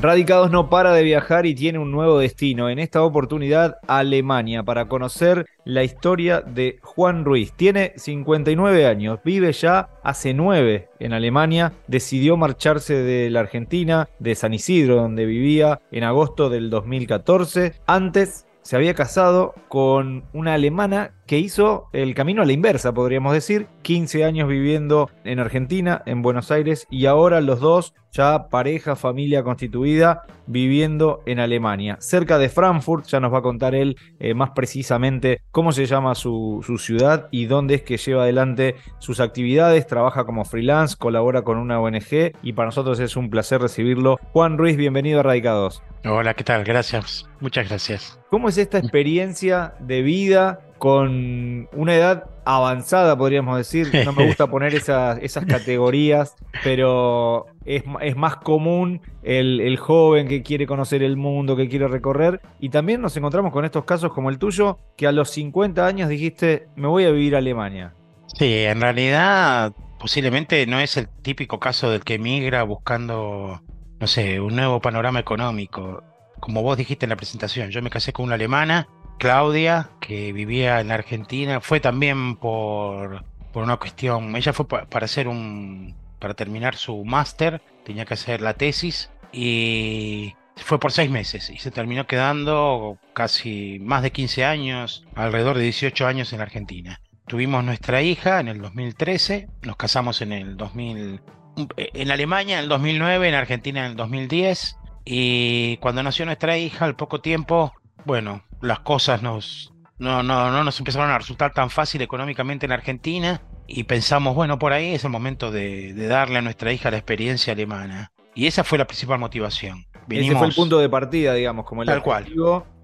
Radicados no para de viajar y tiene un nuevo destino, en esta oportunidad Alemania, para conocer la historia de Juan Ruiz. Tiene 59 años, vive ya hace 9 en Alemania, decidió marcharse de la Argentina, de San Isidro, donde vivía en agosto del 2014. Antes se había casado con una alemana que hizo el camino a la inversa, podríamos decir, 15 años viviendo en Argentina, en Buenos Aires, y ahora los dos, ya pareja, familia constituida, viviendo en Alemania, cerca de Frankfurt, ya nos va a contar él eh, más precisamente cómo se llama su, su ciudad y dónde es que lleva adelante sus actividades, trabaja como freelance, colabora con una ONG y para nosotros es un placer recibirlo. Juan Ruiz, bienvenido a Radicados. Hola, ¿qué tal? Gracias. Muchas gracias. ¿Cómo es esta experiencia de vida con una edad avanzada, podríamos decir? No me gusta poner esas, esas categorías, pero es, es más común el, el, joven que quiere conocer el mundo, que quiere recorrer. Y también nos encontramos con estos casos como el tuyo, que a los 50 años dijiste, me voy a vivir a Alemania. Sí, en realidad posiblemente no es el típico caso del que emigra buscando no sé, un nuevo panorama económico. Como vos dijiste en la presentación, yo me casé con una alemana, Claudia, que vivía en Argentina. Fue también por, por una cuestión, ella fue para hacer un, para terminar su máster, tenía que hacer la tesis y fue por seis meses y se terminó quedando casi más de 15 años, alrededor de 18 años en Argentina. Tuvimos nuestra hija en el 2013, nos casamos en el 2000, en Alemania en el 2009, en Argentina en el 2010. Y cuando nació nuestra hija, al poco tiempo, bueno, las cosas nos, no, no, no nos empezaron a resultar tan fácil económicamente en Argentina. Y pensamos, bueno, por ahí es el momento de, de darle a nuestra hija la experiencia alemana. Y esa fue la principal motivación. Ese fue el punto de partida, digamos, como el Tal cual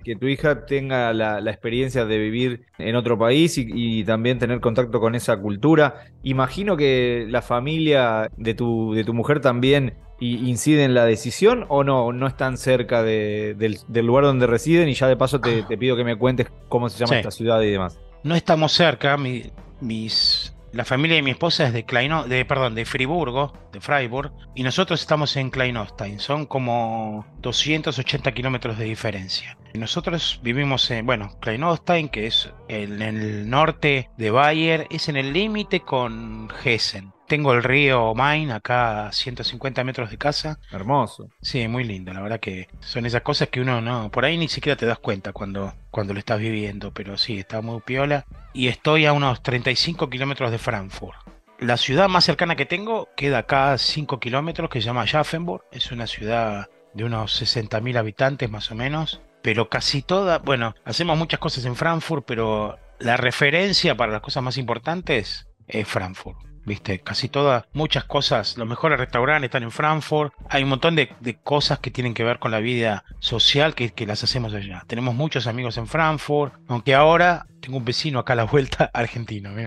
que tu hija tenga la, experiencia de vivir en otro país y, también tener contacto con esa cultura. Imagino que la familia de tu, de tu mujer también incide en la decisión o no, no están cerca del, lugar donde residen y ya de paso te, pido que me cuentes cómo se llama esta ciudad y demás. No estamos cerca, mis la familia de mi esposa es de Kleino, de perdón, de Friburgo, de Freiburg, y nosotros estamos en Kleinostein. Son como 280 kilómetros de diferencia. Nosotros vivimos en, bueno, Kleinostein, que es en el norte de Bayer, es en el límite con Hessen. Tengo el río Main acá a 150 metros de casa. Hermoso. Sí, muy lindo. La verdad que son esas cosas que uno no, por ahí ni siquiera te das cuenta cuando, cuando lo estás viviendo. Pero sí, está muy piola. Y estoy a unos 35 kilómetros de Frankfurt. La ciudad más cercana que tengo queda acá a 5 kilómetros, que se llama Schaffenburg. Es una ciudad de unos 60.000 habitantes más o menos. Pero casi toda, bueno, hacemos muchas cosas en Frankfurt, pero la referencia para las cosas más importantes es Frankfurt. ¿Viste? Casi todas, muchas cosas, los mejores restaurantes están en Frankfurt, hay un montón de, cosas que tienen que ver con la vida social que, las hacemos allá. Tenemos muchos amigos en Frankfurt, aunque ahora tengo un vecino acá a la vuelta argentino.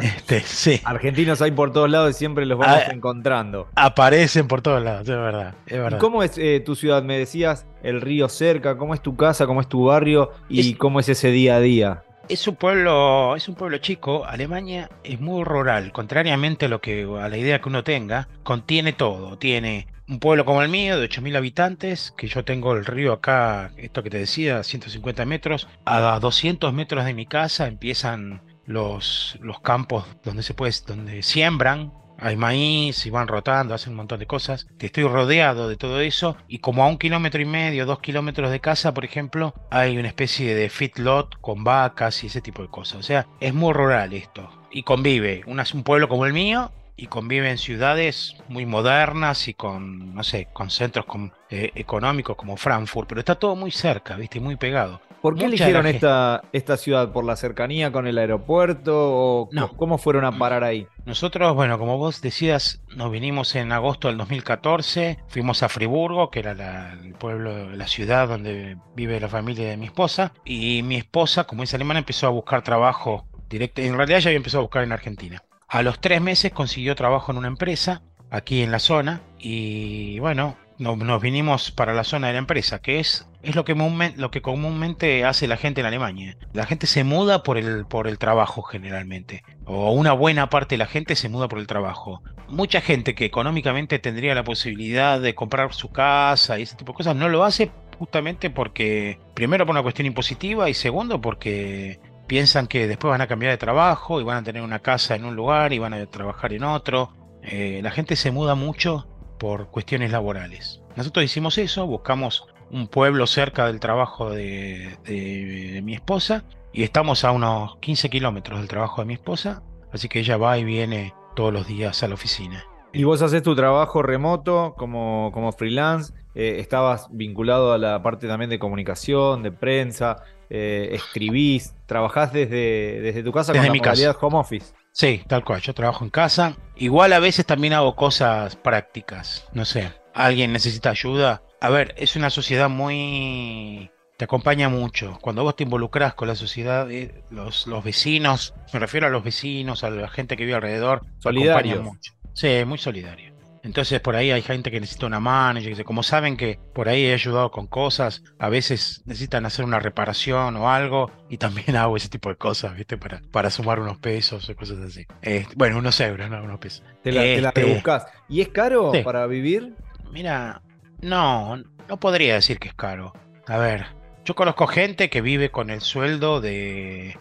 Este, sí. Argentinos hay por todos lados y siempre los vamos ah, encontrando. Aparecen por todos lados, es verdad. Es verdad. ¿Cómo es eh, tu ciudad? Me decías el río cerca, ¿cómo es tu casa, cómo es tu barrio y cómo es ese día a día? Es un pueblo, es un pueblo chico. Alemania es muy rural, contrariamente a lo que a la idea que uno tenga, contiene todo. Tiene un pueblo como el mío de 8.000 habitantes, que yo tengo el río acá, esto que te decía, 150 metros. A 200 metros de mi casa empiezan los, los campos donde se puede, donde siembran hay maíz y van rotando, hacen un montón de cosas. Estoy rodeado de todo eso y como a un kilómetro y medio, dos kilómetros de casa, por ejemplo, hay una especie de feedlot con vacas y ese tipo de cosas. O sea, es muy rural esto. Y convive un pueblo como el mío y convive en ciudades muy modernas y con, no sé, con centros eh, económicos como Frankfurt, pero está todo muy cerca, ¿viste? Muy pegado. ¿Por qué eligieron esta, esta ciudad? ¿Por la cercanía con el aeropuerto? ¿O cómo fueron a parar ahí? Nosotros, bueno, como vos decías, nos vinimos en agosto del 2014, fuimos a Friburgo, que era el pueblo, la ciudad donde vive la familia de mi esposa, y mi esposa, como es alemana, empezó a buscar trabajo directo, en realidad ya había empezado a buscar en Argentina. A los tres meses consiguió trabajo en una empresa aquí en la zona y bueno, nos, vinimos para la zona de la empresa, que es, es lo, que lo que comúnmente hace la gente en Alemania. La gente se muda por el, por el trabajo generalmente, o una buena parte de la gente se muda por el trabajo. Mucha gente que económicamente tendría la posibilidad de comprar su casa y ese tipo de cosas no lo hace justamente porque, primero por una cuestión impositiva y segundo porque piensan que después van a cambiar de trabajo y van a tener una casa en un lugar y van a trabajar en otro. Eh, la gente se muda mucho por cuestiones laborales. Nosotros hicimos eso, buscamos un pueblo cerca del trabajo de, mi esposa y estamos a unos 15 kilómetros del trabajo de mi esposa, así que ella va y viene todos los días a la oficina. ¿Y vos haces tu trabajo remoto como, como freelance? Eh, ¿Estabas vinculado a la parte también de comunicación, de prensa? Eh, ¿Escribís? ¿Trabajás desde, desde tu casa desde con la mi home office? Sí, tal cual. Yo trabajo en casa. Igual a veces también hago cosas prácticas. No sé, alguien necesita ayuda. A ver, es una sociedad muy... Te acompaña mucho. Cuando vos te involucras con la sociedad, eh, los, los vecinos, me refiero a los vecinos, a la gente que vive alrededor, solidario. mucho. Sí, muy solidario. Entonces por ahí hay gente que necesita una mano, como saben que por ahí he ayudado con cosas, a veces necesitan hacer una reparación o algo y también hago ese tipo de cosas, ¿viste? Para, para sumar unos pesos o cosas así. Este, bueno, unos euros, no unos pesos. Te la, este, ¿Y es caro para vivir? Mira, no, no podría decir que es caro. A ver, yo conozco gente que vive con el sueldo de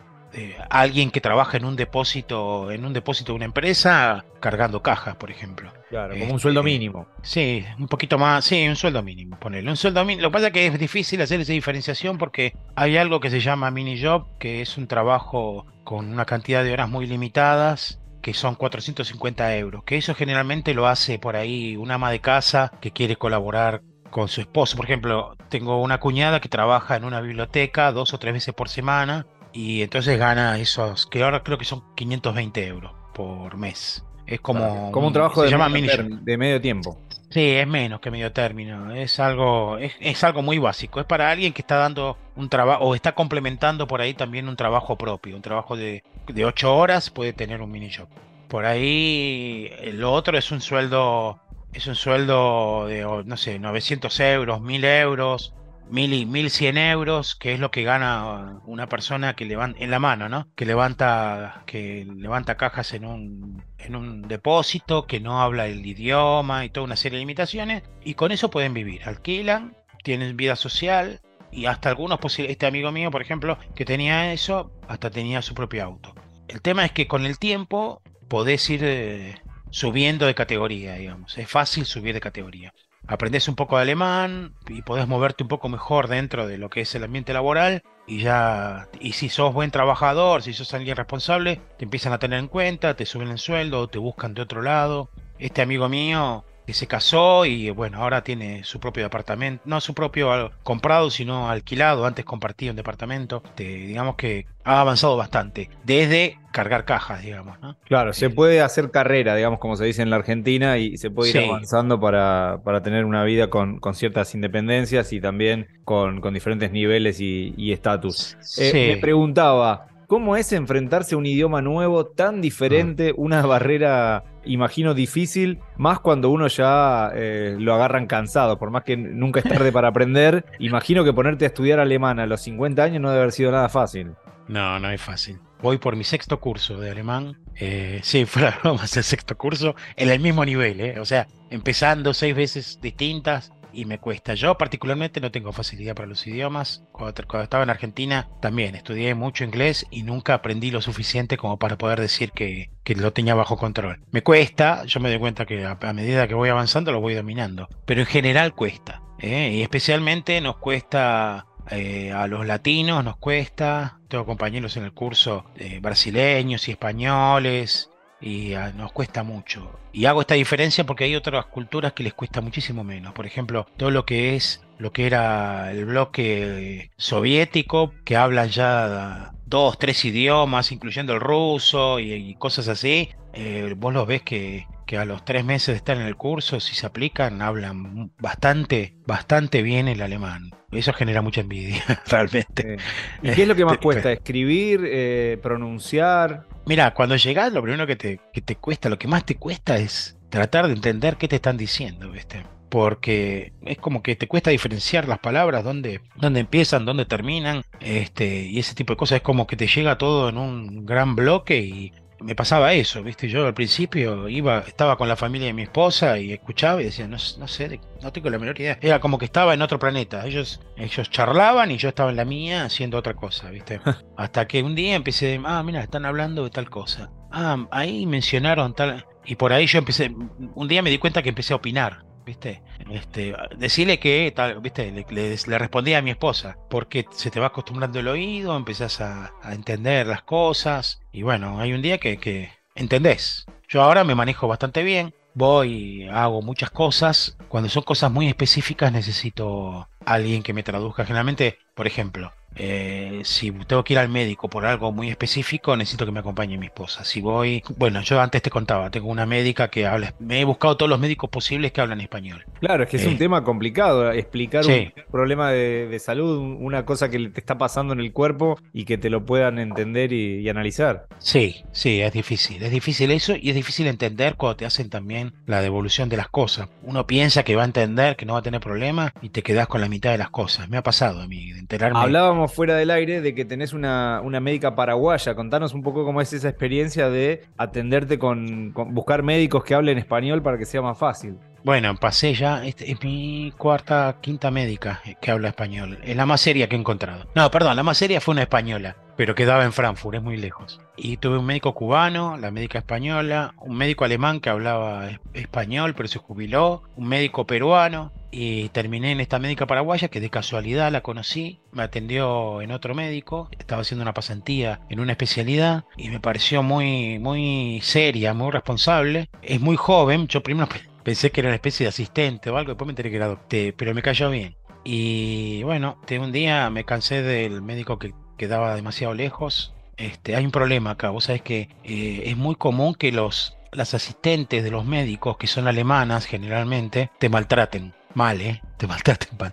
alguien que trabaja en un depósito, en un depósito de una empresa, cargando cajas, por ejemplo. Claro, como un sueldo este, mínimo. Sí, un poquito más, sí, un sueldo mínimo, ponerle. Un sueldo mínimo. Lo que pasa es que es difícil hacer esa diferenciación porque hay algo que se llama mini job, que es un trabajo con una cantidad de horas muy limitadas que son 450 euros, que eso generalmente lo hace por ahí una ama de casa que quiere colaborar con su esposo. Por ejemplo, tengo una cuñada que trabaja en una biblioteca dos o tres veces por semana y entonces gana esos, que ahora creo que son 520 euros por mes. Es como, como un trabajo de, medio de medio tiempo. Sí, es menos que medio término. Es algo, es, algo muy básico. Es para alguien que está dando un trabajo o está complementando por ahí también un trabajo propio. Un trabajo de, de 8 horas puede tener un mini shop. Por ahí lo otro es un sueldo, es un sueldo de, no sé, 900 euros, 1000 euros mil y mil cien euros, que es lo que gana una persona que levanta en la mano, ¿no? Que levanta, que levanta cajas en un, en un depósito, que no habla el idioma y toda una serie de limitaciones, y con eso pueden vivir, alquilan, tienen vida social, y hasta algunos, este amigo mío, por ejemplo, que tenía eso, hasta tenía su propio auto. El tema es que con el tiempo podés ir eh, subiendo de categoría, digamos. Es fácil subir de categoría aprendes un poco de alemán y podés moverte un poco mejor dentro de lo que es el ambiente laboral y ya y si sos buen trabajador, si sos alguien responsable, te empiezan a tener en cuenta, te suben el sueldo, te buscan de otro lado. Este amigo mío que se casó y bueno, ahora tiene su propio departamento, no su propio comprado, sino alquilado, antes compartía un departamento, digamos que ha avanzado bastante, desde cargar cajas, digamos. ¿no? Claro, se puede hacer carrera, digamos, como se dice en la Argentina, y se puede ir avanzando para, para, tener una vida con, con, ciertas independencias y también con, con diferentes niveles y estatus. Eh, me preguntaba, ¿Cómo es enfrentarse a un idioma nuevo tan diferente, ah. una barrera, imagino, difícil, más cuando uno ya eh, lo agarran cansado, por más que nunca es tarde para aprender? Imagino que ponerte a estudiar alemán a los 50 años no debe haber sido nada fácil. No, no es fácil. Voy por mi sexto curso de alemán. Eh, sí, fuera más el sexto curso, en el mismo nivel, ¿eh? o sea, empezando seis veces distintas, y me cuesta. Yo particularmente no tengo facilidad para los idiomas. Cuando, estaba en Argentina también estudié mucho inglés y nunca aprendí lo suficiente como para poder decir que, lo tenía bajo control. Me cuesta, yo me doy cuenta que a, medida que voy avanzando lo voy dominando, pero en general cuesta. ¿eh? Y especialmente nos cuesta eh, a los latinos nos cuesta, tengo compañeros en el curso eh, brasileños y españoles, y ah, nos cuesta mucho. Y hago esta diferencia porque hay otras culturas que les cuesta muchísimo menos. Por ejemplo, todo lo que es lo que era el bloque soviético, que hablan ya dos, tres idiomas, incluyendo el ruso y, cosas así. Eh, vos los ves que, que a los tres meses de estar en el curso, si se aplican, hablan bastante, bastante bien el alemán. Eso genera mucha envidia, realmente. ¿Y qué es lo que más cuesta? ¿Escribir? Eh, ¿Pronunciar? Mira, cuando llegas, lo primero que te, que te cuesta, lo que más te cuesta es tratar de entender qué te están diciendo, ¿viste? porque es como que te cuesta diferenciar las palabras, dónde, empiezan, dónde terminan, este, y ese tipo de cosas. Es como que te llega todo en un gran bloque y me pasaba eso, ¿viste? Yo al principio iba, estaba con la familia de mi esposa y escuchaba y decía, no, no sé, no tengo la menor idea. Era como que estaba en otro planeta. Ellos, ellos charlaban y yo estaba en la mía haciendo otra cosa, ¿viste? Hasta que un día empecé, ah, mira, están hablando de tal cosa. Ah, ahí mencionaron tal. Y por ahí yo empecé, un día me di cuenta que empecé a opinar. ¿Viste? Este, decirle que, tal, ¿viste? Le, le, respondí a mi esposa, porque se te va acostumbrando el oído, empezás a, entender las cosas, y bueno, hay un día que, que entendés. Yo ahora me manejo bastante bien, voy, hago muchas cosas. Cuando son cosas muy específicas necesito alguien que me traduzca. Generalmente, por ejemplo, eh, si tengo que ir al médico por algo muy específico, necesito que me acompañe mi esposa. Si voy, bueno, yo antes te contaba, tengo una médica que habla, me he buscado todos los médicos posibles que hablan español. Claro, es que es un eh, tema complicado, explicar un problema de, salud, una cosa que te está pasando en el cuerpo y que te lo puedan entender y, analizar. Sí, sí, es difícil, es difícil eso y es difícil entender cuando te hacen también la devolución de las cosas. Uno piensa que va a entender, que no va a tener problema y te quedas con la mitad de las cosas. Me ha pasado a mí, de enterarme. Hablábamos fuera del aire de que tenés una, una médica paraguaya. Contanos un poco cómo es esa experiencia de atenderte con, buscar médicos que hablen español para que sea más fácil. Bueno, pasé ya, este, es mi cuarta, quinta médica que habla español. Es la más seria que he encontrado. No, perdón, la más seria fue una española, pero quedaba en Frankfurt, es muy lejos. Y tuve un médico cubano, la médica española, un médico alemán que hablaba español, pero se jubiló, un médico peruano, y terminé en esta médica paraguaya que de casualidad la conocí, me atendió en otro médico, estaba haciendo una pasantía en una especialidad y me pareció muy, muy seria, muy responsable. Es muy joven, yo primero pensé que era una especie de asistente o algo, después me enteré que era doctor, pero me cayó bien. Y bueno, un día me cansé del médico que quedaba demasiado lejos. Este, hay un problema acá, vos sabés que eh, es muy común que los, las asistentes de los médicos, que son alemanas generalmente, te maltraten mal, ¿eh? Te maltraten mal.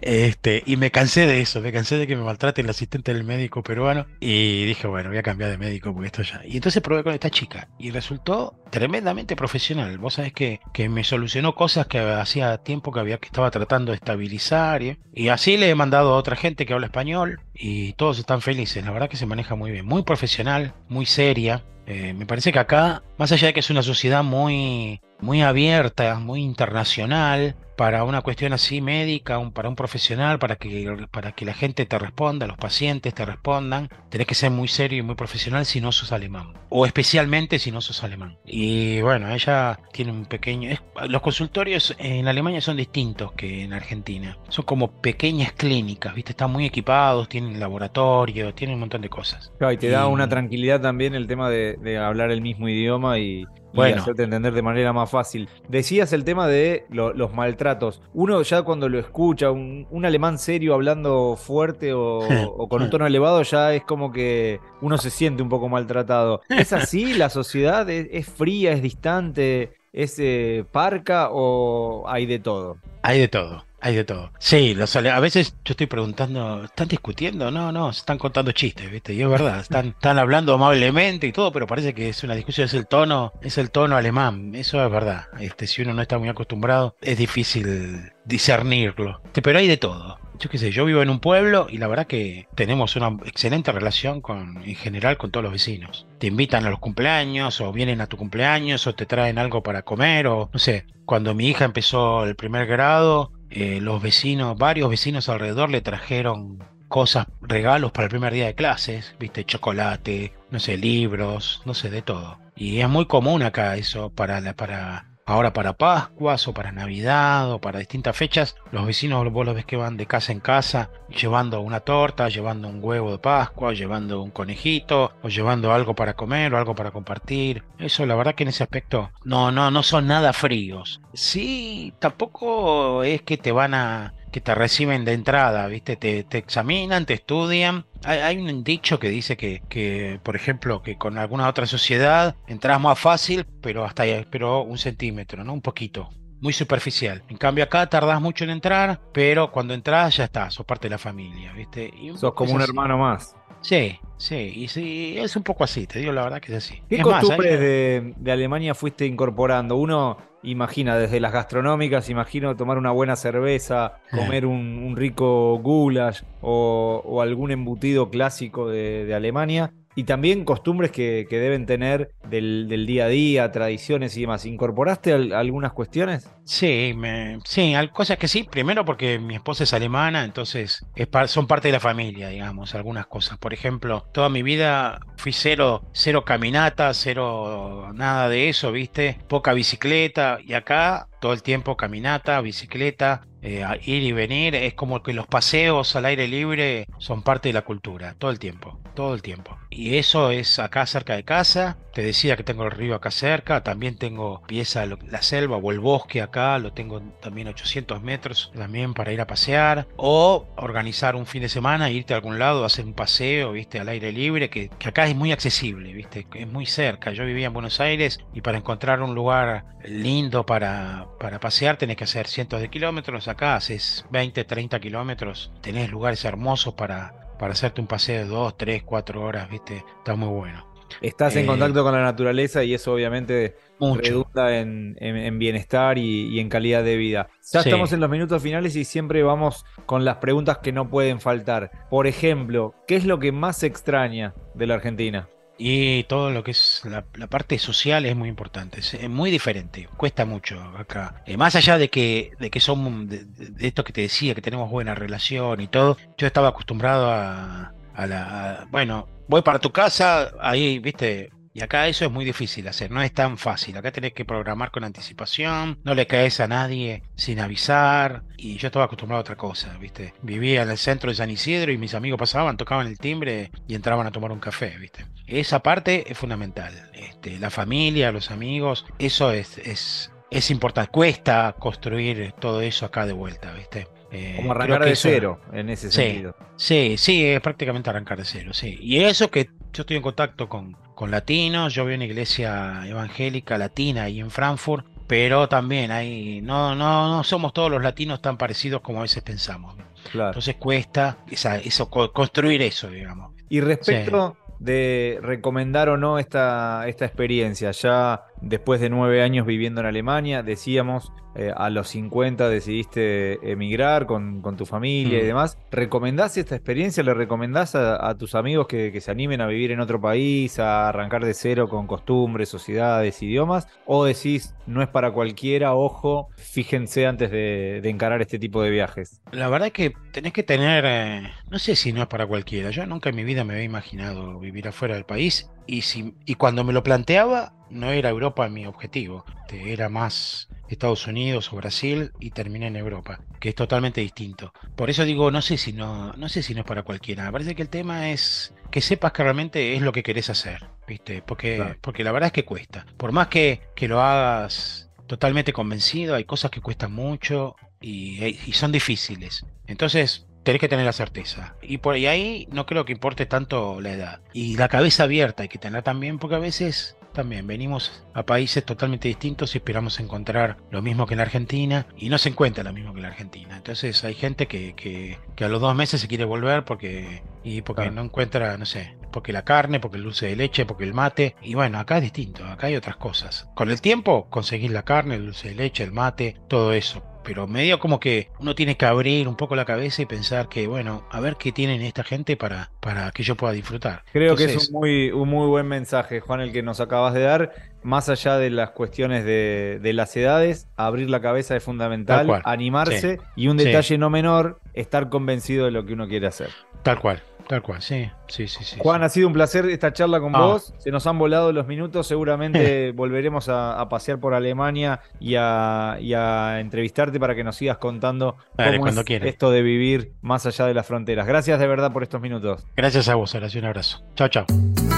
Este, y me cansé de eso, me cansé de que me maltrate el asistente del médico peruano y dije, bueno, voy a cambiar de médico porque esto ya. Y entonces probé con esta chica y resultó tremendamente profesional. Vos sabés que, que me solucionó cosas que hacía tiempo que había que estaba tratando de estabilizar y, así le he mandado a otra gente que habla español y todos están felices. La verdad que se maneja muy bien, muy profesional, muy seria. Eh, me parece que acá, más allá de que es una sociedad muy, muy abierta, muy internacional, para una cuestión así médica, un, para un profesional, para que, para que la gente te responda, los pacientes te respondan, tenés que ser muy serio y muy profesional si no sos alemán. O especialmente si no sos alemán. Y bueno, ella tiene un pequeño... los consultorios en Alemania son distintos que en Argentina. Son como pequeñas clínicas, ¿viste? Están muy equipados, tienen laboratorio, tienen un montón de cosas. Claro, y te da una tranquilidad también el tema de hablar el mismo idioma y bueno. y hacerte entender de manera más fácil. Decías el tema de los maltratos. Uno ya cuando lo escucha, un, alemán serio hablando fuerte o, con un tono elevado, ya es como que uno se siente un poco maltratado. ¿Es así? ¿La sociedad es, fría, es distante, es eh, parca o hay de todo? Hay de todo. Hay de todo. Sí, a veces yo estoy preguntando, ¿están discutiendo? No, no, se están contando chistes, ¿viste? Y es verdad, están, están hablando amablemente y todo, pero parece que es una discusión, es el tono, es el tono alemán, eso es verdad. Este, si uno no está muy acostumbrado, es difícil discernirlo. Pero hay de todo. Yo qué sé, yo vivo en un pueblo y la verdad que tenemos una excelente relación con, en general con todos los vecinos. Te invitan a los cumpleaños o vienen a tu cumpleaños o te traen algo para comer o no sé. Cuando mi hija empezó el primer grado, eh, los vecinos, varios vecinos alrededor le trajeron cosas, regalos para el primer día de clases, viste, chocolate, no sé, libros, no sé, de todo. Y es muy común acá eso para, la, para Ahora para Pascuas o para Navidad o para distintas fechas, los vecinos vos los ves que van de casa en casa llevando una torta, llevando un huevo de Pascua, llevando un conejito o llevando algo para comer o algo para compartir. Eso la verdad que en ese aspecto no, no, no son nada fríos. Sí, tampoco es que te van a que te reciben de entrada, ¿viste? Te, te examinan, te estudian. Hay, un dicho que dice que, que, por ejemplo, que con alguna otra sociedad entras más fácil, pero hasta ahí, pero un centímetro, ¿no? Un poquito. Muy superficial. En cambio acá tardás mucho en entrar, pero cuando entras ya estás, sos parte de la familia, ¿viste? sos como un hermano más. Sí, sí, y sí, es un poco así, te digo la verdad que es así. ¿Qué es más, costumbres hay- de, de Alemania fuiste incorporando? Uno imagina desde las gastronómicas, imagino tomar una buena cerveza, comer un, un rico goulash o, o algún embutido clásico de, de Alemania. Y también costumbres que, que deben tener del, del día a día, tradiciones y demás. ¿Incorporaste al- algunas cuestiones? Sí, me, sí, cosas que sí. Primero porque mi esposa es alemana, entonces es son parte de la familia, digamos, algunas cosas. Por ejemplo, toda mi vida fui cero, cero caminata, cero nada de eso, ¿viste? Poca bicicleta y acá todo el tiempo caminata, bicicleta, eh, ir y venir. Es como que los paseos al aire libre son parte de la cultura, todo el tiempo, todo el tiempo. Y eso es acá cerca de casa. Te decía que tengo el río acá cerca, también tengo pieza la selva o el bosque acá, lo tengo también 800 metros también para ir a pasear. O organizar un fin de semana, irte a algún lado, hacer un paseo, viste, al aire libre, que, que acá es muy accesible, viste, es muy cerca. Yo vivía en Buenos Aires y para encontrar un lugar lindo para, para pasear tenés que hacer cientos de kilómetros. Acá haces 20, 30 kilómetros, tenés lugares hermosos para, para hacerte un paseo de 2, 3, 4 horas, viste, está muy bueno. Estás en Eh, contacto con la naturaleza y eso obviamente Mucho. redunda en, en- en bienestar y, y en calidad de vida. Ya Sí. estamos en los minutos finales y siempre vamos con las preguntas que no pueden faltar. Por ejemplo, ¿qué es lo que más extraña de la Argentina? Y todo lo que es la, parte social es muy importante, es, muy diferente, cuesta mucho acá. Eh, más allá de que, de que somos, de, esto que te decía, que tenemos buena relación y todo, yo estaba acostumbrado a, a la, a- bueno, voy para tu casa, ahí, viste, y acá eso es muy difícil hacer, no es tan fácil. Acá tenés que programar con anticipación, no le caes a nadie sin avisar. Y yo estaba acostumbrado a otra cosa, ¿viste? Vivía en el centro de San Isidro y mis amigos pasaban, tocaban el timbre y entraban a tomar un café, ¿viste? Esa parte es fundamental. Este, la familia, los amigos, eso es, es, es importante. Cuesta construir todo eso acá de vuelta, ¿viste? Eh, Como arrancar de eso- cero en ese Sí. sentido. Sí, sí, es prácticamente arrancar de cero, sí. Y eso que yo estoy en contacto con, con latinos, yo veo una iglesia evangélica latina ahí en Frankfurt, pero también hay, no, no, no somos todos los latinos tan parecidos como a veces pensamos. Claro. Entonces cuesta esa, eso, co- construir eso, digamos. Y respecto de recomendar o no esta, esta experiencia, ya después de nueve años viviendo en Alemania, decíamos, eh, a los 50 decidiste emigrar con, con tu familia y Mm. demás. ¿Recomendás esta experiencia? ¿Le recomendás a, a tus amigos que, que se animen a vivir en otro país, a arrancar de cero con costumbres, sociedades, idiomas? ¿O decís, no es para cualquiera, ojo, fíjense antes de, de encarar este tipo de viajes? La verdad es que tenés que tener, eh, no sé si no es para cualquiera, yo nunca en mi vida me había imaginado vivir afuera del país y, si, y cuando me lo planteaba no era Europa mi objetivo, era más Estados Unidos o Brasil y terminé en Europa, que es totalmente distinto. Por eso digo, no sé si no, no sé si no es para cualquiera, me parece que el tema es que sepas que realmente es lo que querés hacer, ¿viste? Porque, Claro. porque la verdad es que cuesta. Por más que, que lo hagas totalmente convencido, hay cosas que cuestan mucho y, y son difíciles. Entonces, tenés que tener la certeza. Y por ahí no creo que importe tanto la edad. Y la cabeza abierta hay que tener también, porque a veces también venimos a países totalmente distintos y esperamos encontrar lo mismo que en la Argentina y no se encuentra lo mismo que en la Argentina. Entonces hay gente que, que, que a los dos meses se quiere volver porque, y porque Claro. no encuentra, no sé, porque la carne, porque el dulce de leche, porque el mate. Y bueno, acá es distinto, acá hay otras cosas. Con el tiempo conseguís la carne, el dulce de leche, el mate, todo eso. Pero medio como que uno tiene que abrir un poco la cabeza y pensar que, bueno, a ver qué tienen esta gente para, para que yo pueda disfrutar. Creo que es un muy, un muy buen mensaje, Juan, el que nos acabas de dar. Más allá de las cuestiones de, de las edades, abrir la cabeza es fundamental, cual. animarse y un Sí. detalle no menor, estar convencido de lo que uno quiere hacer. Tal cual, tal cual, sí, sí, sí, sí. Juan, sí. ha sido un placer esta charla con Ah. vos. Se nos han volado los minutos. Seguramente volveremos a, a pasear por Alemania y a, y a entrevistarte para que nos sigas contando Dale, cómo cuando es esto de vivir más allá de las fronteras. Gracias de verdad por estos minutos. Gracias a vos, Horacio, un abrazo. Chao, chao.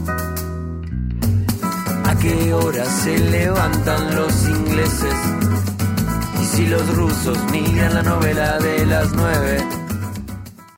¿A qué hora se levantan los ingleses? Y si los rusos miran la novela de las nueve